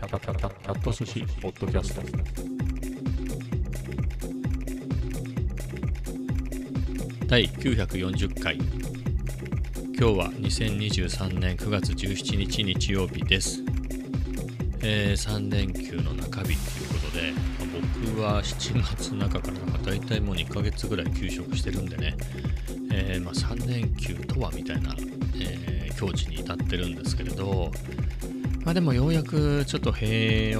キャタキャタキャット寿司ポッドキャスト第940回今日は2023年9月17日日曜日です、えー3連休の中日ということで、まあ僕は7月中からなんか大体もう2ヶ月ぐらい休職してるんでね、えーまあ、3連休とはみたいな、えー境地に至ってるんですけれどまあでもようやくちょっと平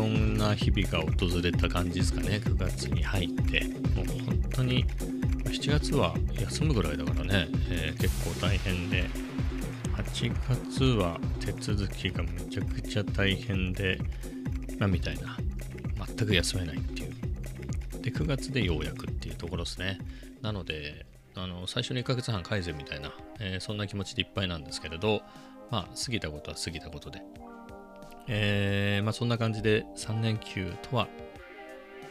穏な日々が訪れた感じですかね。9月に入って。もう本当に7月は休むぐらいだからね、えー結構大変で。8月は手続きがめちゃくちゃ大変でまあみたいな。全く休めないっていう。で9月でようやくっていうところですね。なのであの最初の1ヶ月半改善みたいな、えーそんな気持ちでいっぱいなんですけれどまあ過ぎたことは過ぎたことで。えーまあそんな感じで3連休とは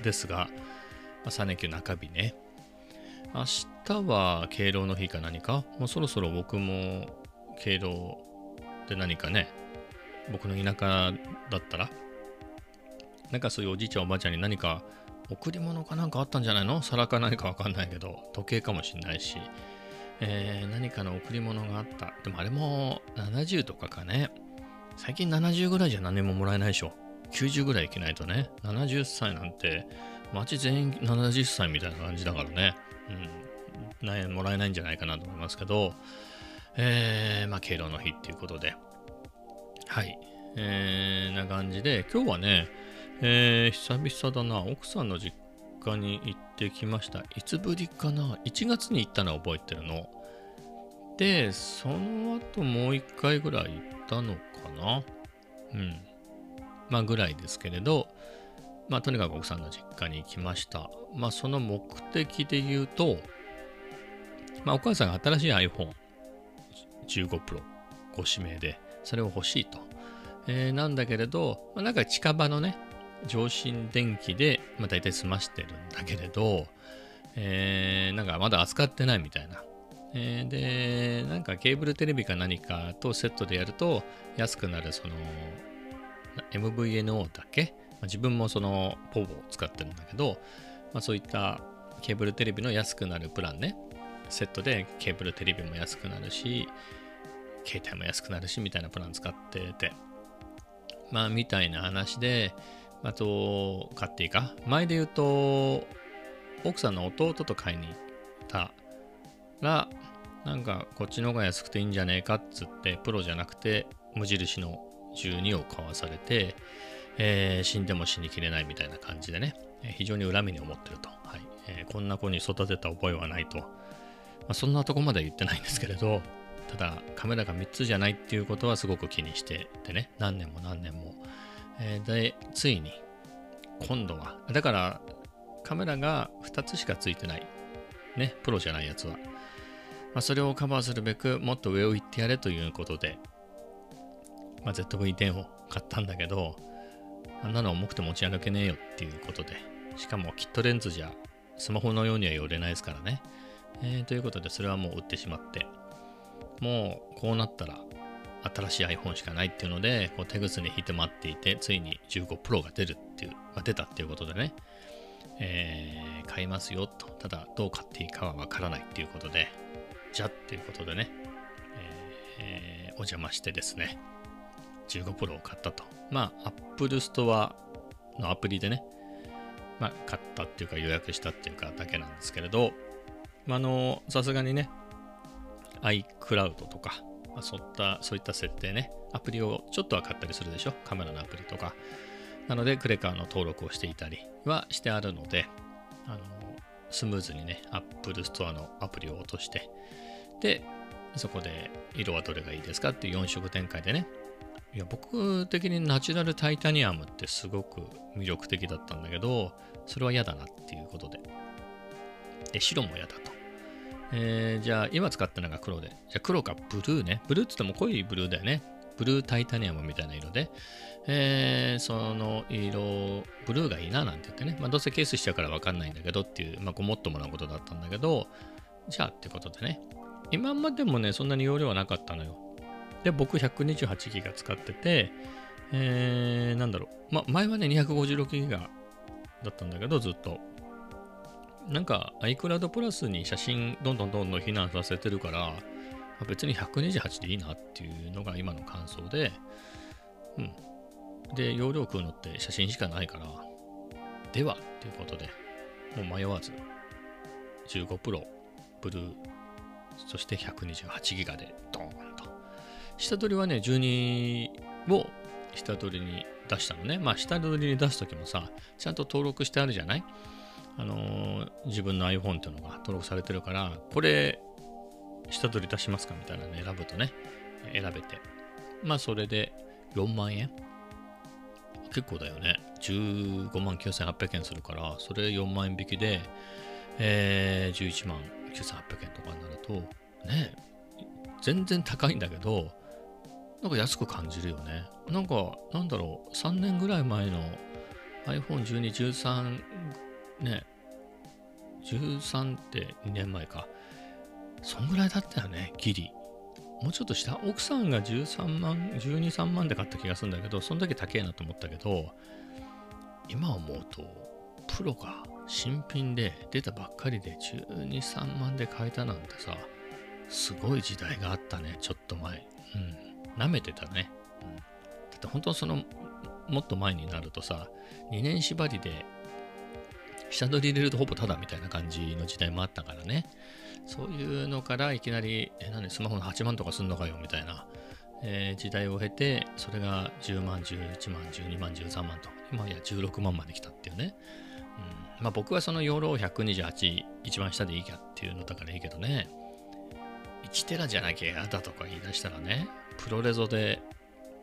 ですが、まあ、3連休中日ね。明日は敬老の日か何か？もうそろそろ僕も敬老で何かね僕の田舎だったら？なんかそういうおじいちゃんおばあちゃんに何か贈り物かなんかあったんじゃないの？皿か何かわかんないけど時計かもしんないし、えー何かの贈り物があった。でもあれも70とかかね。最近70ぐらいじゃ何ももらえないでしょ。90ぐらいいけないとね。70歳なんて街全員70歳みたいな感じだからね。うん。なもらえないんじゃないかなと思いますけど。えー、まあ敬老の日っていうことで。はい。えー、な感じで今日はねえー、久々だな。奥さんの実家に行ってきました。いつぶりかな。1月に行ったのは覚えてるの。でその後もう一回ぐらい行ったのかな？うん。まあぐらいですけれどまあとにかく奥さんの実家に行きました。まあその目的で言うとまあお母さんが新しい iPhone15 Pro ご指名でそれを欲しいと、えーなんだけれど、まあ、なんか近場のね上新電機で、まあ、大体済ましてるんだけれど、えーなんかまだ扱ってないみたいな。えーで、なんかケーブルテレビか何かとセットでやると安くなるその MVNO だけ、まあ自分もそのポボを使ってるんだけど、まあ、そういったケーブルテレビの安くなるプランね、セットでケーブルテレビも安くなるし、携帯も安くなるしみたいなプラン使ってて、まあみたいな話で、あと、買っていいか？前で言うと、奥さんの弟と買いに行ったら、なんかこっちの方が安くていいんじゃねえかっつって、プロじゃなくて無印の12を買わされて、えー死んでも死にきれないみたいな感じでね、え非常に恨みに思ってると。はいえーこんな子に育てた覚えはないと。まあ、そんなとこまでは言ってないんですけれど、ただカメラが3つじゃないっていうことはすごく気にしててね、何年も何年も。えーで、ついに、今度は、だからカメラが2つしかついてない。ね、プロじゃないやつは。まあ、それをカバーするべく、もっと上を行ってやれということで、まあ、ZV-10 を買ったんだけど、あんなの重くて持ち歩けねえよっていうことで、しかもキットレンズじゃスマホのようには寄れないですからね。えーということで、それはもう売ってしまって、もうこうなったら新しい iPhone しかないっていうので、こう手ぐすに引いて待っていて、ついに15 Pro が出るっていう、ま、出たっていうことでね、えー買いますよと。ただ、どう買っていいかはわからないっていうことで、じゃっていうことでね、えーお邪魔してですね、15 Pro を買ったと。まあ、Apple Store のアプリでね、まあ、買ったっていうか予約したっていうかだけなんですけれど、ま、あの、さすがにね、iCloud とか、まあ、そういった、そういった設定ね、アプリをちょっとは買ったりするでしょ、カメラのアプリとか。なので、クレカの登録をしていたりはしてあるので、あのスムーズにね、Apple Store のアプリを落として、で、そこで色はどれがいいですかっていう4色展開でね、いや、僕的にナチュラルタイタニアムってすごく魅力的だったんだけど、それは嫌だなっていうことで。で、白も嫌だと。えーじゃあ、今使ってるのが黒で。じゃあ、黒かブルーね。ブルーって言っても濃いブルーだよね。ブルータイタニアムみたいな色で。えーその色、ブルーがいいななんて言ってね。まあ、どうせケースしちゃうからわかんないんだけどっていう、まあ、ごもっともなことだったんだけど、じゃあってことでね。今までもね、そんなに容量はなかったのよ。で、僕128ギガ使ってて、えー、なんだろう。ま、前はね、256ギガだったんだけど、ずっと。なんか iCloud プラスに写真どんどんどんどん避難させてるから、ま別に128でいいなっていうのが今の感想で、うん。で、容量食うのって写真しかないから、ではっていうことで、もう迷わず、15 Pro、ブルー、そして128ギガでドーンと。下取りはね、12を下取りに出したのね。まあ、下取りに出すときもさ、ちゃんと登録してあるじゃない？あのー、自分の iPhone っていうのが登録されてるから、これ、下取り出しますかみたいなの選ぶとね、選べて。まあ、それで4万円？結構だよね。15万9800円するから、それ4万円引きで、えー、11万9800円とかになると、ね、全然高いんだけど、なんか安く感じるよね。なんか、なんだろう、3年ぐらい前の iPhone12、13、ね、13って2年前か。そんぐらいだったよね、ギリ。もうちょっとした。奥さんが13万、12、3万で買った気がするんだけど、その時高えなと思ったけど、今思うと、プロが新品で出たばっかりで12、3万で買えたなんてさ、すごい時代があったね、ちょっと前。うん。舐めてたね。うん、だって本当その、もっと前になるとさ、2年縛りで、下取り入れるとほぼタダみたいな感じの時代もあったからね。そういうのからいきなり、え、何スマホの8万とかすんのかよみたいな、えー、時代を経て、それが10万、11万、12万、13万と、今や16万まで来たっていうね。うん、まあ僕はその容量128一番下でいいかっていうのだからいいけどね。1テラじゃなきゃ嫌だとか言い出したらね、プロレゾで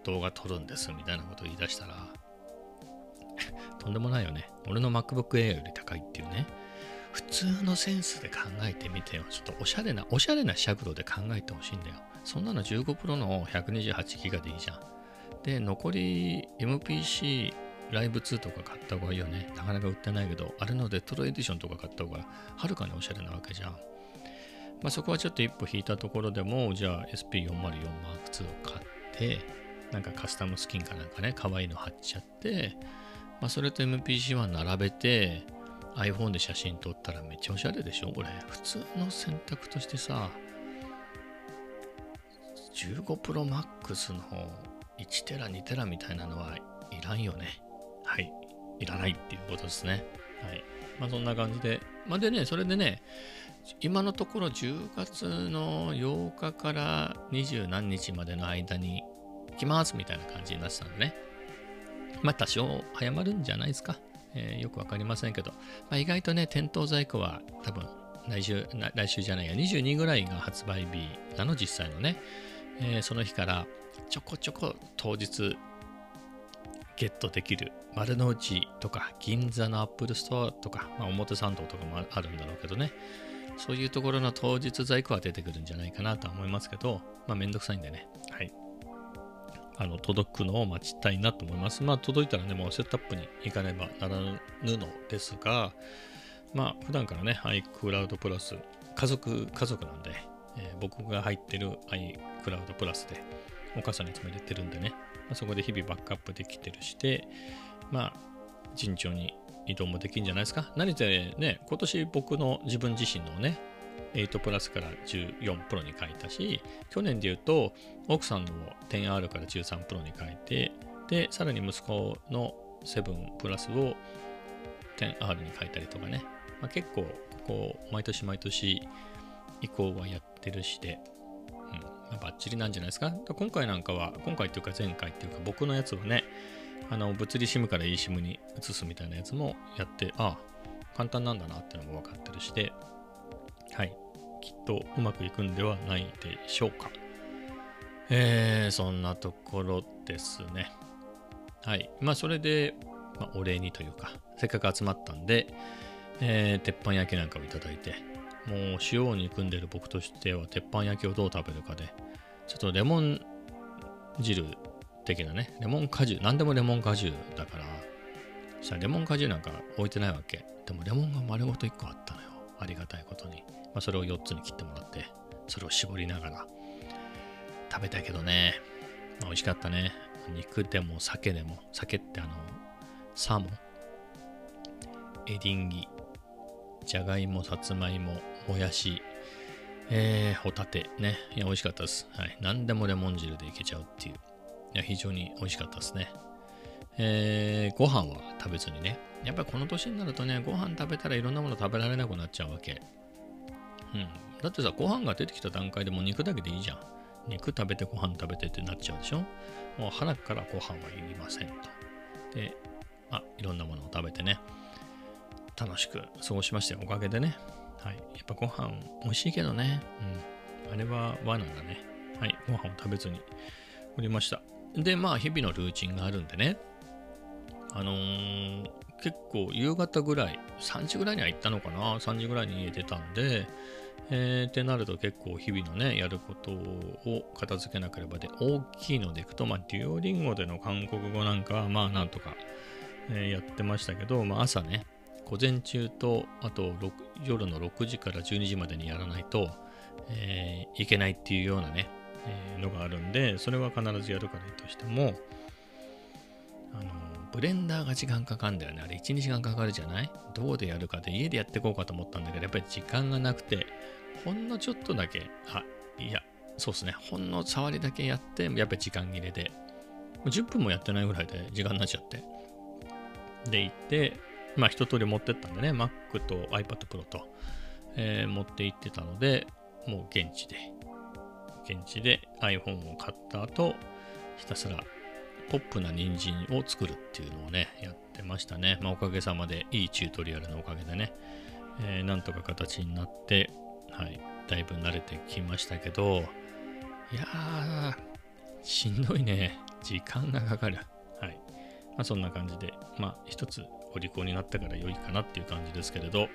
動画撮るんですみたいなこと言い出したら、とんでもないよね。俺の MacBook Air より高いっていうね。普通のセンスで考えてみてよ。ちょっとおしゃれな、おしゃれな尺度で考えてほしいんだよ。そんなの 15Pro の 128GB でいいじゃん。で、残り MPC ライブ2とか買った方がいいよね。なかなか売ってないけど、あれのデトロエディションとか買った方がはるかにおしゃれなわけじゃん。まあ、そこはちょっと一歩引いたところでも、じゃあ SP404 Mark II を買って、なんかカスタムスキンかなんかね、可愛いの貼っちゃって、まあ、それと MPC-1 並べて、iPhone で写真撮ったらめっちゃおしゃれでしょこれ。普通の選択としてさ、15 Pro Max の1テラ2テラみたいなのはいらんよね。はい。いらないっていうことですね。はい。まあそんな感じで。まあでね、それでね、今のところ10月の8日から20何日までの間に行きますみたいな感じになってたんでね。まあ多少早まるんじゃないですか。えー、よくわかりませんけど、まあ、意外とね、店頭在庫は多分来週、来週じゃないや、22ぐらいが発売日なの、実際のね。えー、その日からちょこちょこ当日ゲットできる丸の内とか銀座のアップルストアとか、まあ、表参道とかもあるんだろうけどね。そういうところの当日在庫は出てくるんじゃないかなとは思いますけど、まあめんどくさいんでね。はい。あの届くのを待ちたいなと思います。まあ届いたらね、もうセットアップに行かねばならぬのですが、まあ普段からね、iCloud プラス、家族、家族なんで、えー、僕が入ってる iCloud プラスでお母さんにいつも入れてるんでね、まあ、そこで日々バックアップできてるして、まあ順調に移動もできるんじゃないですか。何せね、今年僕の自分自身のね、8プラスから14プロに変えたし、去年で言うと、奥さんの 10R から13プロに変えて、で、さらに息子の7プラスを 10R に変えたりとかね、まあ、結構、こう、毎年毎年移行はやってるしで、うん、まあ、バッチリなんじゃないですか。今回なんかは、今回っていうか前回っていうか僕のやつはね、あの、物理 SIM から eSIM に移すみたいなやつもやって、ああ、簡単なんだなってのも分かってるしで、はい。きっとうまくいくんではないでしょうか。えー、そんなところですね。はい。まあ、それで、まあ、お礼にというか、せっかく集まったんで、えー、鉄板焼きなんかをいただいて、もう塩を憎んでる僕としては、鉄板焼きをどう食べるかで、ちょっとレモン汁的なね、レモン果汁、何でもレモン果汁だから、したらレモン果汁なんか置いてないわけ。でもレモンが丸ごと1個あったのよ。ありがたいことに。まあ、それを4つに切ってもらって、それを絞りながら食べたけどね、まあ、美味しかったね。肉でも酒でも、酒ってあの、サーモン、エリンギ、じゃがいも、さつまいも、もやし、えー、ホタテね。いや、美味しかったです。はい。何でもレモン汁でいけちゃうっていう。いや、非常に美味しかったですね。えー、ご飯は食べずにね。やっぱりこの年になるとね、ご飯食べたらいろんなもの食べられなくなっちゃうわけ。うん。だってさ、ご飯が出てきた段階でもう肉だけでいいじゃん。肉食べてご飯食べてってなっちゃうでしょもう腹からご飯はいりませんと。で、あ、いろんなものを食べてね、楽しく過ごしましたよ。おかげでね。はい。やっぱご飯美味しいけどね。うん。あれは罠だね。はい。ご飯を食べずにおりました。で、まあ、日々のルーチンがあるんでね。あのー結構夕方ぐらい、3時ぐらいには行ったのかな ?3 時ぐらいに家出たんで、えー、ってなると結構日々のね、やることを片付けなければで、大きいのでいくと、まあ、デュオリンゴでの韓国語なんかは、まあ、なんとか、えーやってましたけど、まあ、朝ね、午前中と、あと6夜の6時から12時までにやらないと、えーいけないっていうようなね、えーのがあるんで、それは必ずやるからいいとしても、あの、ブレンダーが時間かかるんだよね。あれ1、2時間かかるじゃない？どうでやるかで家でやっていこうかと思ったんだけど、やっぱり時間がなくて、ほんのちょっとだけ、あ、いや、そうですね。ほんの触りだけやって、やっぱり時間切れで、10分もやってないぐらいで時間になっちゃって。で、行って、まあ一通り持ってったんでね、Mac と iPad Pro と、えー持って行ってたので、もう現地で、現地で iPhone を買った後、ひたすらポップな人参を作るっていうのをね、やってましたね。まあ、おかげさまで、いいチュートリアルのおかげでね、えーなんとか形になって、はい、だいぶ慣れてきましたけど、いやー、しんどいね。時間がかかる。はい。まあ、そんな感じで、まあ、一つお利口になったから良いかなっていう感じですけれど、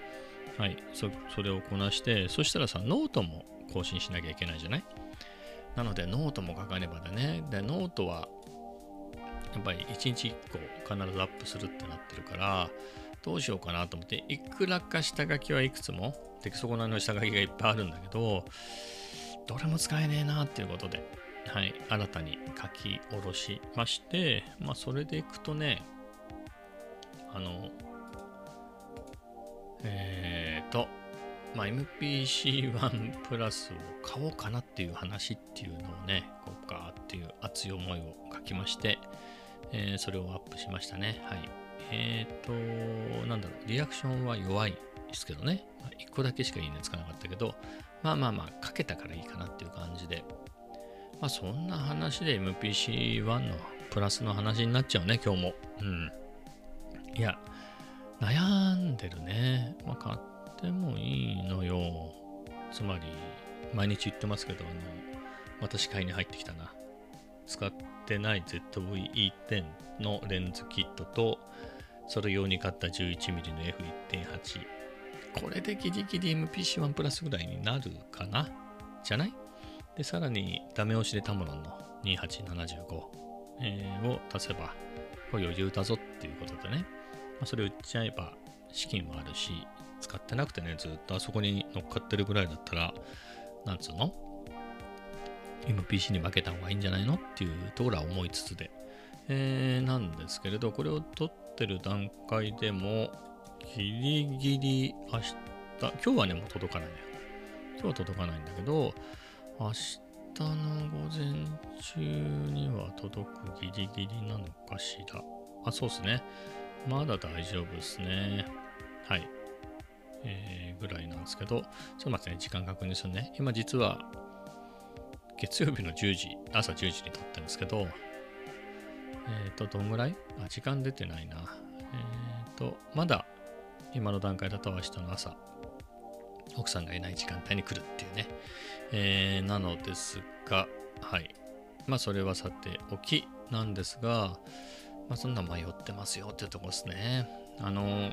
はい、そそれをこなして、そしたらさ、ノートも更新しなきゃいけないじゃない？なので、ノートも書かねばだね。で、ノートは、やっぱり1日1個必ずアップするってなってるから、どうしようかなと思って、いくらか下書きはいくつも、出来損ないの下書きがいっぱいあるんだけど、どれも使えねえなっていうことで、はい、新たに書き下ろしまして、まあ、それでいくとね、あの、えーと、まあ、MPC1 プラスを買おうかなっていう話っていうのをね、こうかっていう熱い思いを書きまして、えーそれをアップしましたね。はい。えーと、なんだろう、リアクションは弱いですけどね。まあ、1個だけしかいいねつかなかったけど、まあまあまあ、書けたからいいかなっていう感じで。まあ、そんな話で MPC1 のプラスの話になっちゃうね、今日も。うん。いや、悩んでるね。まあ、買ってもいいのよ。つまり、毎日言ってますけど、あの、私買いに入ってきたな。使ってない ZVE10 のレンズキットと、それ用に買った 11mm の F1.8。これでギリギリ MPC1 プラスぐらいになるかな？じゃない？で、さらにダメ押しでタモロンの2875、えーを足せば、これ余裕だぞっていうことでね。まあ、それ売っちゃえば資金もあるし、使ってなくてね、ずっとあそこに乗っかってるぐらいだったら、なんつうの？?MPC に負けた方がいいんじゃないのっていうところは思いつつで。えーなんですけれど、これを撮ってる段階でも、ギリギリ明日、今日はね、もう届かないのよ。今日は届かないんだけど、明日の午前中には届くギリギリなのかしら。あ、そうですね。まだ大丈夫ですね。はい。えー、ぐらいなんですけど、ちょっと待ってね、時間確認するね。今実は、月曜日の10時、朝10時に撮ってるんですけど、えっ、と、どんぐらい？あ、時間出てないな。えっ、と、まだ、今の段階だと明日の朝、奥さんがいない時間帯に来るっていうね。えーなのですが、はい。まあ、それはさておきなんですが、まあ、そんな迷ってますよっていうとこですね。あの、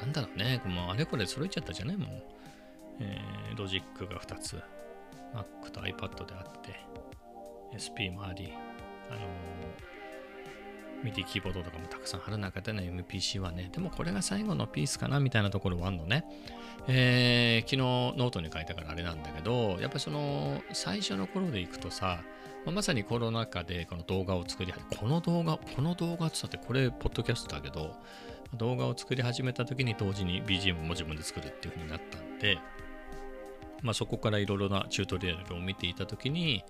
なんだろうね、もうあれこれ揃えちゃったじゃない？もう。えーロジックが2つ、Mac と iPad であって、SP もあり、あのミディキーボードとかもたくさんある中での MPC はね、でもこれが最後のピースかなみたいなところはあるのね。えー、昨日ノートに書いたからあれなんだけど、やっぱその最初の頃でいくとさ、まあまさにコロナ禍でこの動画を作り始め、この動画、この動画って言ってこれ、ポッドキャストだけど、動画を作り始めた時に同時に BGM も自分で作るっていう風になったんで、まあ、そこからいろいろなチュートリアルを見ていた時に、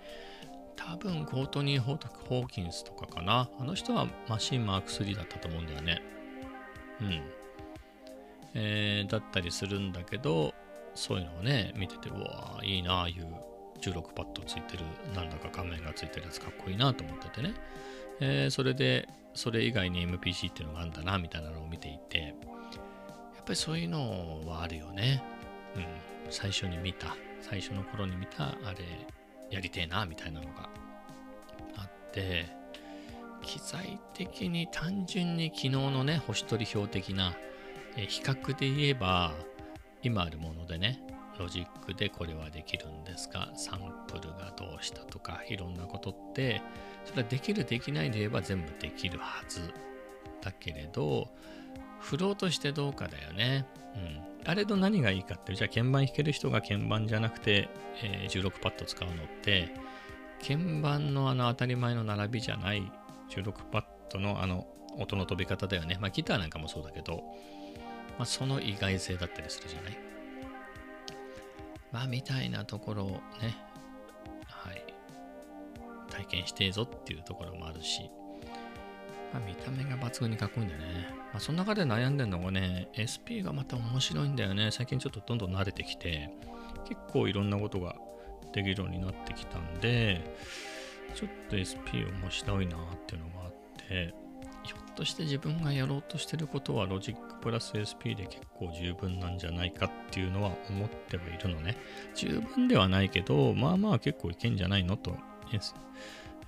多分コートニー・ホーキンスとかかな。あの人はマシンマーク3だったと思うんだよね。うん。えー、だったりするんだけど、そういうのをね、見てて、うわーいいな、ああいう16パッドついてる、なんだか画面がついてるやつかっこいいなと思っててね。えー、それで、それ以外に MPC っていうのがあるんだな、みたいなのを見ていて、やっぱりそういうのはあるよね。うん。最初に見た、最初の頃に見た、あれ、やりてえな、みたいなのがあって、機材的に単純に昨日のね、星取り表的な、え比較で言えば、今あるものでね、ロジックでこれはできるんですか、サンプルがどうしたとか、いろんなことって、それはできる、できないで言えば全部できるはず。だけれど、フローとしてどうかだよね。うん。あれと何がいいかって、じゃあ鍵盤弾ける人が鍵盤じゃなくて、えー16パッド使うのって、鍵盤のあの当たり前の並びじゃない16パッドのあの音の飛び方だよね。まあギターなんかもそうだけど、まあその意外性だったりするじゃない？まあみたいなところをね、はい、体験してえぞっていうところもあるし、まあ、見た目が抜群にかっこいいんだよね。まあ、その中で悩んでるのがね、SP がまた面白いんだよね。最近ちょっとどんどん慣れてきて、結構いろんなことができるようになってきたんで、ちょっと SP 面白いなっていうのがあって、ひょっとして自分がやろうとしてることはロジックプラス SP で結構十分なんじゃないかっていうのは思ってはいるのね。十分ではないけど、まあまあ結構いけんじゃないのと、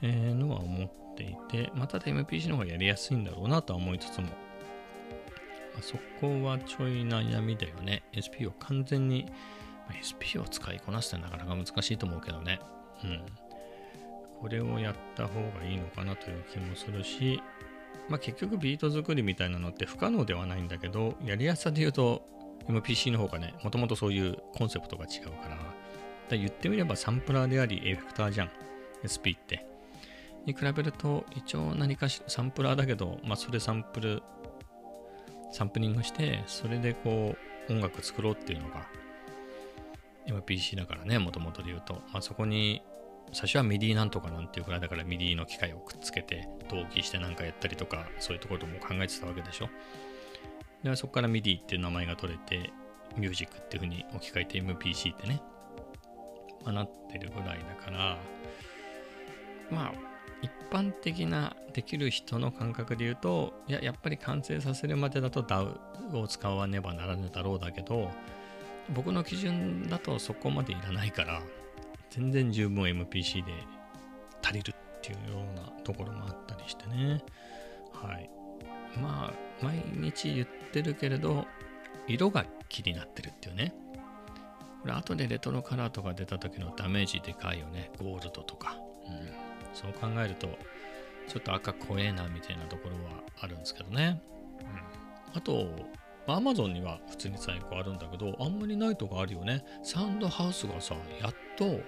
えーのは思ってていて、まあ、ただ MPC の方がやりやすいんだろうなとは思いつつも、まあ、そこはちょい悩みだよね。SP を完全に、まあ SP を使いこなすってなかなか難しいと思うけどね。うん。これをやった方がいいのかなという気もするし、まあ、結局ビート作りみたいなのって不可能ではないんだけど、やりやすさで言うと MPC の方がね、もともとそういうコンセプトが違うから、だから言ってみればサンプラーでありエフェクターじゃん、SP って。に比べると、一応何かしサンプラーだけど、まあ、それサンプル、サンプリングして、それでこう、音楽作ろうっていうのが、MPC だからね、もともとで言うと、まあ、そこに、最初は MIDI なんとかなんていうくらいだから MIDI の機械をくっつけて、同期してなんかやったりとか、そういうところも考えてたわけでしょ。で、そこから MIDI っていう名前が取れて、ミュージックっていう風に置き換えて MPC ってね、まあ、なってるぐらいだから、まあ、一般的なできる人の感覚で言うと、いや、やっぱり完成させるまでだと DAW を使わねばならぬだろうだけど、僕の基準だとそこまでいらないから、全然十分 MPC で足りるっていうようなところもあったりしてね。はい。まあ、毎日言ってるけれど、色が気になってるっていうね。これ後でレトロカラーとか出た時のダメージでかいよね。ゴールドとか。うん。そう考えると、ちょっと赤怖えなみたいなところはあるんですけどね。うん。あと、アマゾンには普通に在庫あるんだけど、あんまりないとこあるよね。サウンドハウスがさ、やっと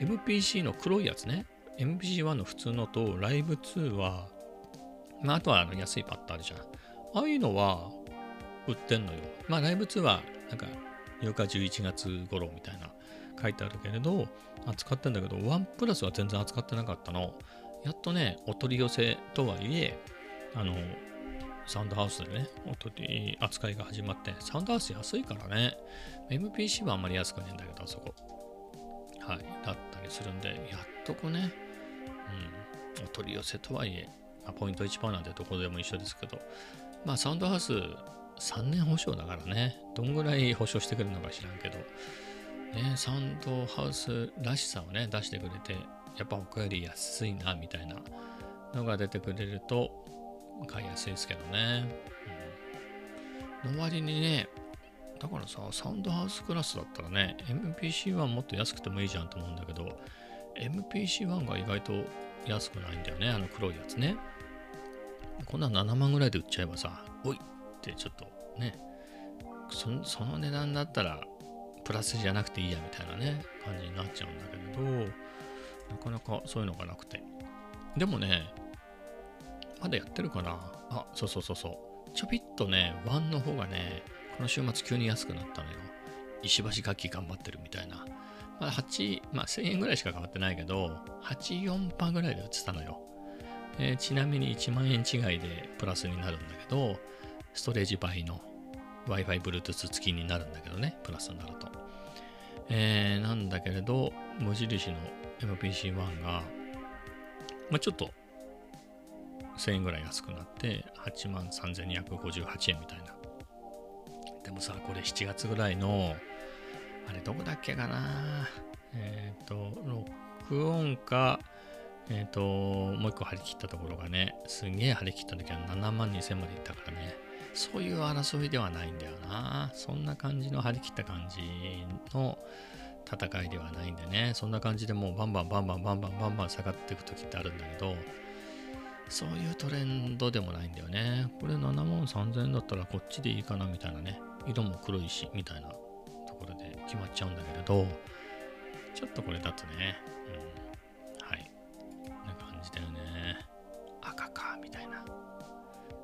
MPC の黒いやつね。MPC1 の普通のと、ライブ2は、まあ、あとはあの安いパッドあるじゃん。ああいうのは売ってんのよ。まあ、ライブ2は、なんか、8日11月頃みたいな書いてあるけれど、扱ってんだけど、1プラスは全然扱ってなかったの。やっとね、お取り寄せとはいえ、あの、サウンドハウスでね、お取り扱いが始まって、サウンドハウス安いからね、MPC はあんまり安くねえんだけど、あそこ。はい、だったりするんで、やっとこうね、うん、お取り寄せとはいえ、まあ、ポイント1パーなんてどこでも一緒ですけど、まあ、サウンドハウス3年保証だからね、どんぐらい保証してくるのか知らんけど、ね、サンドハウスらしさをね、出してくれて、やっぱ他より安いな、みたいなのが出てくれると、買いやすいですけどね。うん、の割にね、だからさ、サウンドハウスクラスだったらね、MPC1 もっと安くてもいいじゃんと思うんだけど、MPC1 が意外と安くないんだよね、あの黒いやつね。こんな7万ぐらいで売っちゃえばさ、おいってちょっとね、その値段だったらプラスじゃなくていいやみたいなね、感じになっちゃうんだけど、なかなかそういうのがなくて。でもね、まだやってるかな？あ、そうそうそうそう。ちょびっとね、ワンの方がね、この週末急に安くなったのよ。石橋楽器頑張ってるみたいな。まだ8、まあ1000円ぐらいしか変わってないけど、84%ぐらいで売ってたのよ。えーちなみに1万円違いでプラスになるんだけど、ストレージ倍の Wi-Fi、Bluetooth 付きになるんだけどね、プラスになると。えーなんだけれど、無印の MPC-1 が、まあ、ちょっと1000円ぐらい安くなって、8万3258円みたいな。でもさ、これ7月ぐらいの、あれどこだっけかな？えっ、と、録音か、えっ、と、もう一個張り切ったところがね、すんげえ張り切った時は7万2000までいったからね、そういう争いではないんだよな。そんな感じの張り切った感じの戦いではないんでね、そんな感じでもうバンバンバンバンバンバンバンバン下がっていく時ってあるんだけど、そういうトレンドでもないんだよね。これ7万3000だったらこっちでいいかなみたいなね。色も黒いし、みたいなところで決まっちゃうんだけれど、ちょっとこれだとね、じだよね。赤か、みたいな。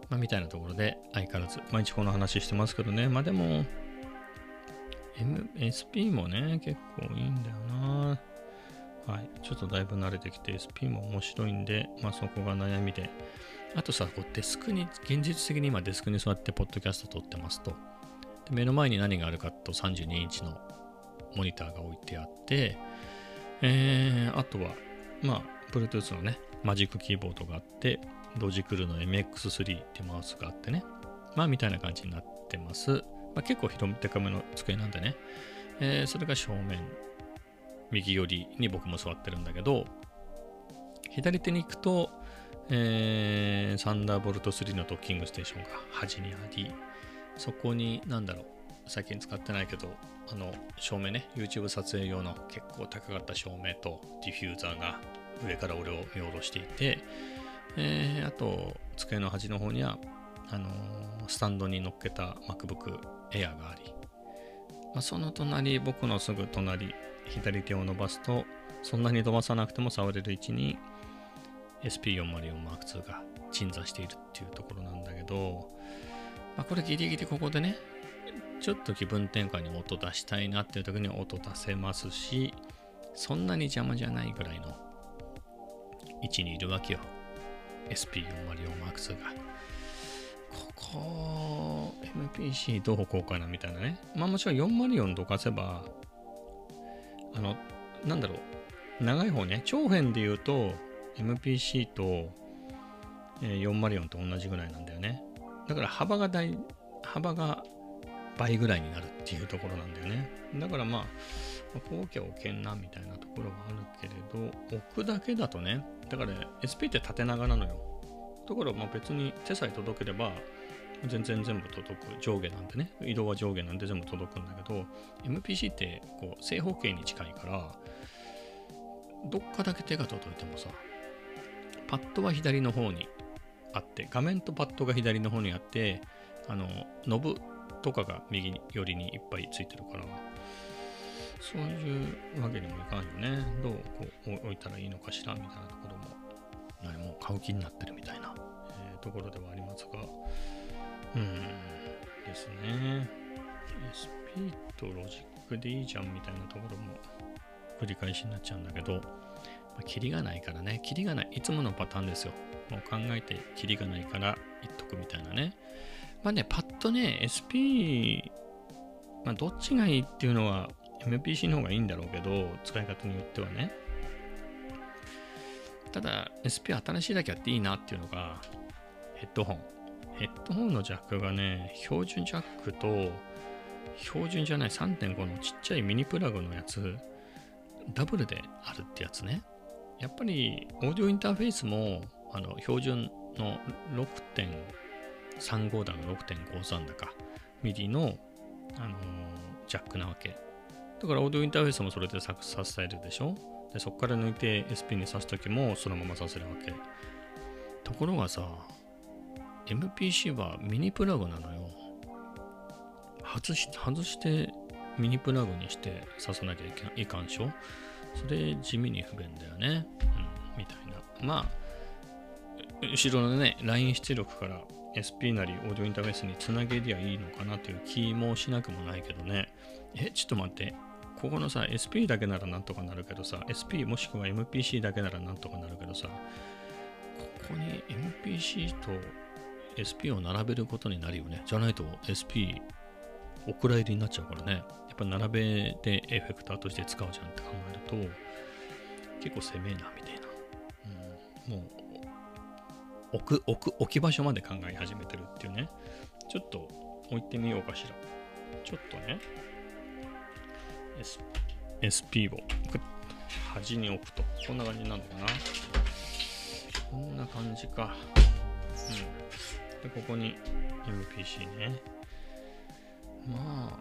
まあ、みたいなところで、相変わらず、毎日この話してますけどね。まあでも、M、SP もね、結構いいんだよな。はい。ちょっとだいぶ慣れてきて、SP も面白いんで、まあそこが悩みで。あとさ、こうデスクに、現実的に今デスクに座ってポッドキャスト撮ってますと。で目の前に何があるかと32インチのモニターが置いてあって、えー、あとは、まあ、Bluetooth のね、マジックキーボードがあって、ロジクルの MX3 ってマウスがあってね、まあ、みたいな感じになってます。まあ、結構広めデカめの机なんでね、えーそれが正面、右寄りに僕も座ってるんだけど、左手に行くと、えーサンダーボルト3のドッキングステーションが端にあり、そこに、なんだろう、最近使ってないけど、あの、照明ね、YouTube 撮影用の結構高かった照明とディフューザーが上から俺を見下ろしていて、えーあと、机の端の方には、あのースタンドに乗っけた MacBook Air があり、まあ、その隣、僕のすぐ隣、左手を伸ばすと、そんなに伸ばさなくても触れる位置に SP404M2 が鎮座しているっていうところなんだけど、まあ、これギリギリここでね、ちょっと気分転換に音出したいなっていう時に音出せますし、そんなに邪魔じゃないぐらいの位置にいるわけよ。SP404M2 が。ここ、MPC どうこうかなみたいなね。まあもちろん404どかせば、あの、なんだろう、長い方ね、長辺で言うと、MPC と、えー404と同じぐらいなんだよね。だから幅が大、幅が倍ぐらいになるっていうところなんだよね。だからまあ、こう置けんなみたいなところはあるけれど、置くだけだとね、だから SP って縦長なのよ。ところまあ別に手さえ届ければ、全然全部届く上下なんでね、移動は上下なんで全部届くんだけど、MPC ってこう正方形に近いから、どっかだけ手が届いてもさ、パッドは左の方にあって、画面とパッドが左の方にあって、あの、ノブとかが右寄りにいっぱいついてるから、そういうわけにもいかんよね。どうこう置いたらいいのかしらみたいなところも、何もう買う気になってるみたいな、えーところではありますが、うーん、ですね。SP とロジックでいいじゃんみたいなところも繰り返しになっちゃうんだけど、まあ、キリがないからね、キリがない、いつものパターンですよ。もう考えてキリがないから言っとくみたいなね。まあね、パッとね、SP、まあどっちがいいっていうのは MPC の方がいいんだろうけど、使い方によってはね。ただ、SP 新しいだけあっていいなっていうのが、ヘッドホン。ヘッドホンのジャックがね、標準ジャックと、標準じゃない3.5のちっちゃいミニプラグのやつ、ダブルであるってやつね。やっぱり、オーディオインターフェースも、あの、標準の6.35だか6.53だか、ミリの、あのージャックなわけ。だから、オーディオインターフェースもそれでささせるでしょ？で、そこから抜いて SP に挿すときもそのまま挿せるわけ。ところがさ、MPC はミニプラグなのよ。外し外してミニプラグにして刺さなきゃいけいかんしょ？それ地味に不便だよね。うん、みたいな。まあ、後ろのね、LINE 出力から SP なりオーディオインターフェースにつなげりゃいいのかなという気もしなくもないけどね。え、ちょっと待って。ここのさ、SP だけならなんとかなるけどさ、SP もしくは MPC だけならなんとかなるけどさ、ここに MPC と SP を並べることになるよね。じゃないと SP お蔵入りになっちゃうからね。やっぱ並べでエフェクターとして使うじゃんって考えると、結構攻めえな、みたいな。うん、もう、置く、置く、置き場所まで考え始めてるっていうね。ちょっと置いてみようかしら。ちょっとね、SP を端に置くと、こんな感じになるのかな。こんな感じか。うん。で、ここに MPC ね。ま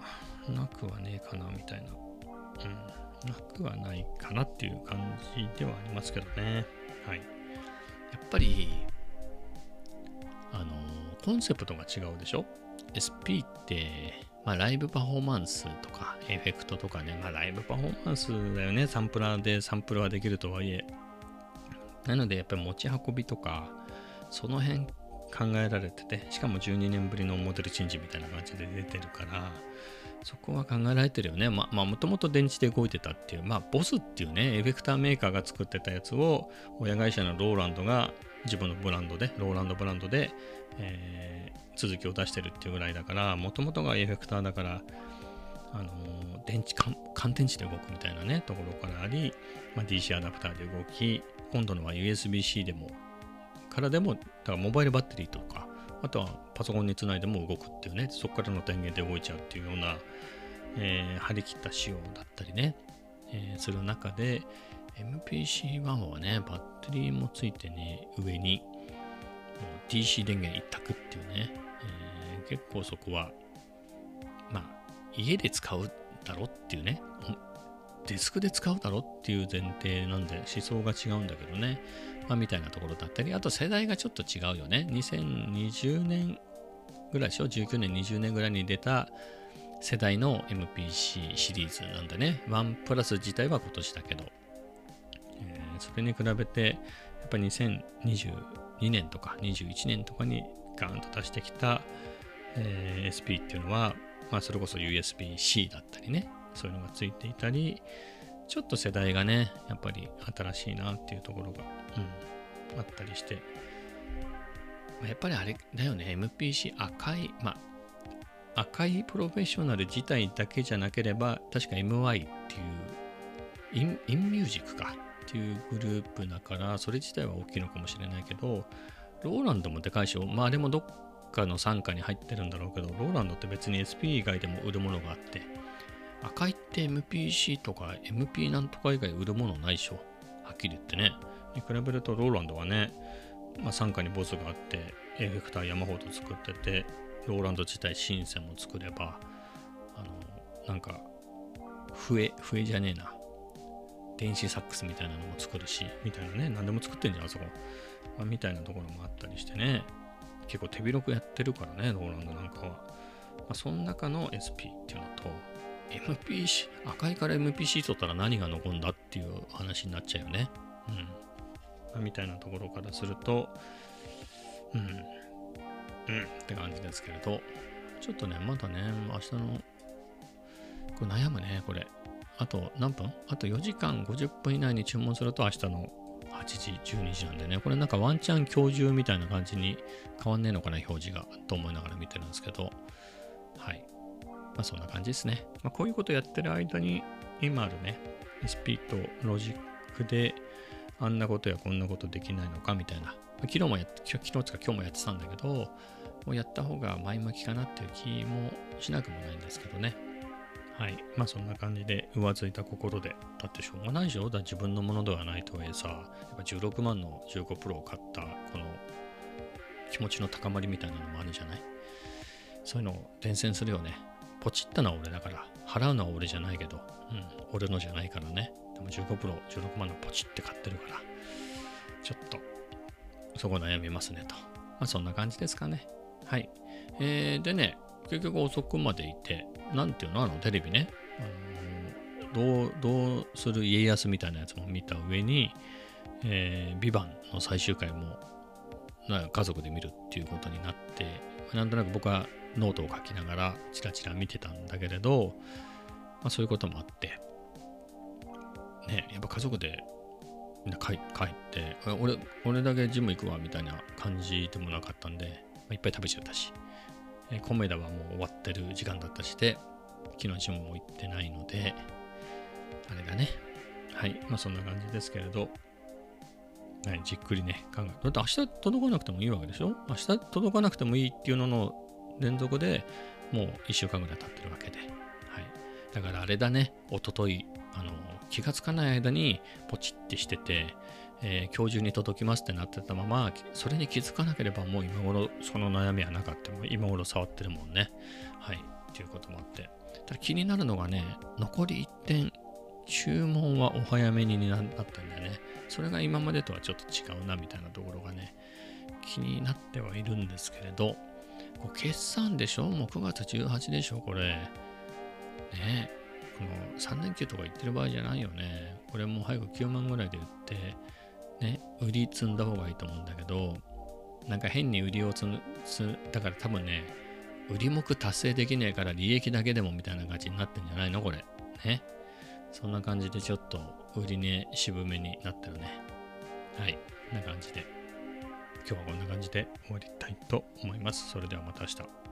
あ、なくはねえかな、みたいな。うん。なくはないかなっていう感じではありますけどね。はい。やっぱり、あのコンセプトが違うでしょ ?SP っ、まあ、ライブパフォーマンスとか、エフェクトとかね、まあ、ライブパフォーマンスだよね。サンプラーでサンプルはできるとはいえ。なので、やっぱり持ち運びとか、その辺考えられてて、しかも12年ぶりのモデルチェンジみたいな感じで出てるから、そこは考えられてるよね。まあ、もともと電池で動いてたっていう、まあ、ボスっていうね、エフェクターメーカーが作ってたやつを、親会社のローランドが自分のブランドで、ローランドブランドで、えー続きを出してるっていうぐらいだから、もともとがエフェクターだから、あのー電池乾、乾電池で動くみたいなね、ところからあり、まあ、DC アダプターで動き、今度のは USB-C でも、からでも、だからモバイルバッテリーとか、あとはパソコンにつないでも動くっていうね、そこからの電源で動いちゃうっていうような、えー張り切った仕様だったりね、えーする中で、MPC-1 はね、バッテリーもついてね、上に、DC 電源一択っていうね、えー結構そこは、まあ、家で使うだろっていうね、デスクで使うだろっていう前提なんで思想が違うんだけどね、まあ、みたいなところだったり、あと世代がちょっと違うよね。2020年ぐらいでしょ ?19 年、20年ぐらいに出た世代の MPC シリーズなんだね。ワンプラス自体は今年だけど、えーそれに比べて、やっぱり2022年とか21年とかにガーンと出してきた、えー SP っていうのは、まあ、それこそ USB-C だったりね、そういうのがついていたり、ちょっと世代がね、やっぱり新しいなっていうところが、うん、あったりして、まやっぱりあれだよね、MPC 赤い、まあ、赤いプロフェッショナル自体だけじゃなければ、確か MY っていう、インインミュージックか。っていうグループだから、それ自体は大きいのかもしれないけど、ローランドもでかいし、まあでもどっかの傘下に入ってるんだろうけど、ローランドって別に SP 以外でも売るものがあって、赤いって MPC とか MP なんとか以外売るものないしょ。はっきり言ってね。に比べるとローランドはね、まあ、傘下にボスがあって、エフェクター山ほど作ってて、ローランド自体シンセも作れば、あの、なんか、笛、笛じゃねえな。電子サックスみたいなのも作るし、みたいなね、何でも作ってんじゃん、あそこ。まあ、みたいなところもあったりしてね、結構手広くやってるからね、ローランドなんかは。まあ、その中の SP っていうのと、MPC、赤いから MPC 取ったら何が残んだっていう話になっちゃうよね。うん。まあみたいなところからすると、うん。うんって感じですけれど、ちょっとね、まだね、明日の、これ悩むね、これ。あと何分あと4時間50分以内に注文すると明日の8時、12時なんでね、これなんかワンチャン今日中みたいな感じに変わんねえのかな、表示が、と思いながら見てるんですけど、はい。まあそんな感じですね。まあこういうことやってる間に、今あるね、SP とロジックで、あんなことやこんなことできないのかみたいな。ま昨日もやって、昨日つか今日もやってたんだけど、もうやった方が前向きかなっていう気もしなくもないんですけどね。はい。まあそんな感じで浮ついた心で、だってしょうがないでしょだ自分のものではないとはいえさ、やっぱ16万の15プロを買った、この気持ちの高まりみたいなのもあるじゃない？そういうのを伝染するよね。ポチったのは俺だから、払うのは俺じゃないけど、うん、俺のじゃないからね。でも15プロ、16万のポチって買ってるから、ちょっと、そこ悩みますねと。まあ、そんな感じですかね。はい。えー、でね、結局遅くまでいて、なんていうの？あのテレビね、あのどう、どうする家康みたいなやつも見た上に、えー、 VIVANT の最終回もな家族で見るっていうことになって、なんとなく僕はノートを書きながらチラチラ見てたんだけれど、まあ、そういうこともあって、ね、やっぱ家族でみんな帰帰って、俺、俺だけジム行くわみたいな感じでもなかったんで、まあいっぱい食べちゃったし、えーコメダはもう終わってる時間だったしで、昨日ジムも行ってないので、あれだね。はい、まあそんな感じですけれど、はい、じっくりね、考えだって明日届かなくてもいいわけでしょ？明日届かなくてもいいっていうのの連続でもう1週間ぐらい経ってるわけで。はい。だからあれだね、一昨日あの、気がつかない間にポチってしてて、えー今日中に届きますってなってたまま、それに気づかなければもう今頃その悩みはなかった。も今頃触ってるもんね。はい。っていうこともあって。ただ気になるのがね、残り1点、注文はお早めになったんだよね。それが今までとはちょっと違うなみたいなところがね、気になってはいるんですけれど、こう決算でしょ？もう9月18でしょこれ。ねこの3連休とか言ってる場合じゃないよね。これもう早く9万ぐらいで売って、ね、売り積んだ方がいいと思うんだけど、なんか変に売りを積む、だから多分ね、売り目達成できねえから利益だけでもみたいな感じになってんじゃないのこれ。ね。そんな感じでちょっと売り値渋めになってるね。はい。こんな感じで。今日はこんな感じで終わりたいと思います。それではまた明日。